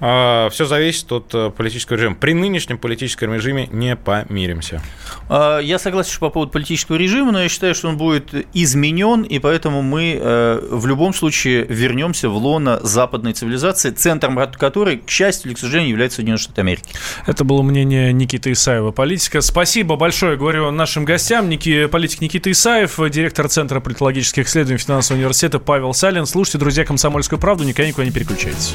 А, Все зависит от э, политического режима. При нынешнем политическом режиме не помиримся. А, я согласен что по поводу политического режима, но я считаю, что он будет изменен, и поэтому мы э, в любом случае вернемся в лоно западной цивилизации, центром которой, к счастью или к сожалению, является Соединенные Штаты Америки. Это было мнение Никиты Исаева, политика. Спасибо большое, говорю нашим гостям. Ники, политик Никита Исаев, директор Центра политологических исследований Финансового университета Павел Салин. Слушайте, друзья, «Комсомольскую правду», никогда никуда не переключайтесь.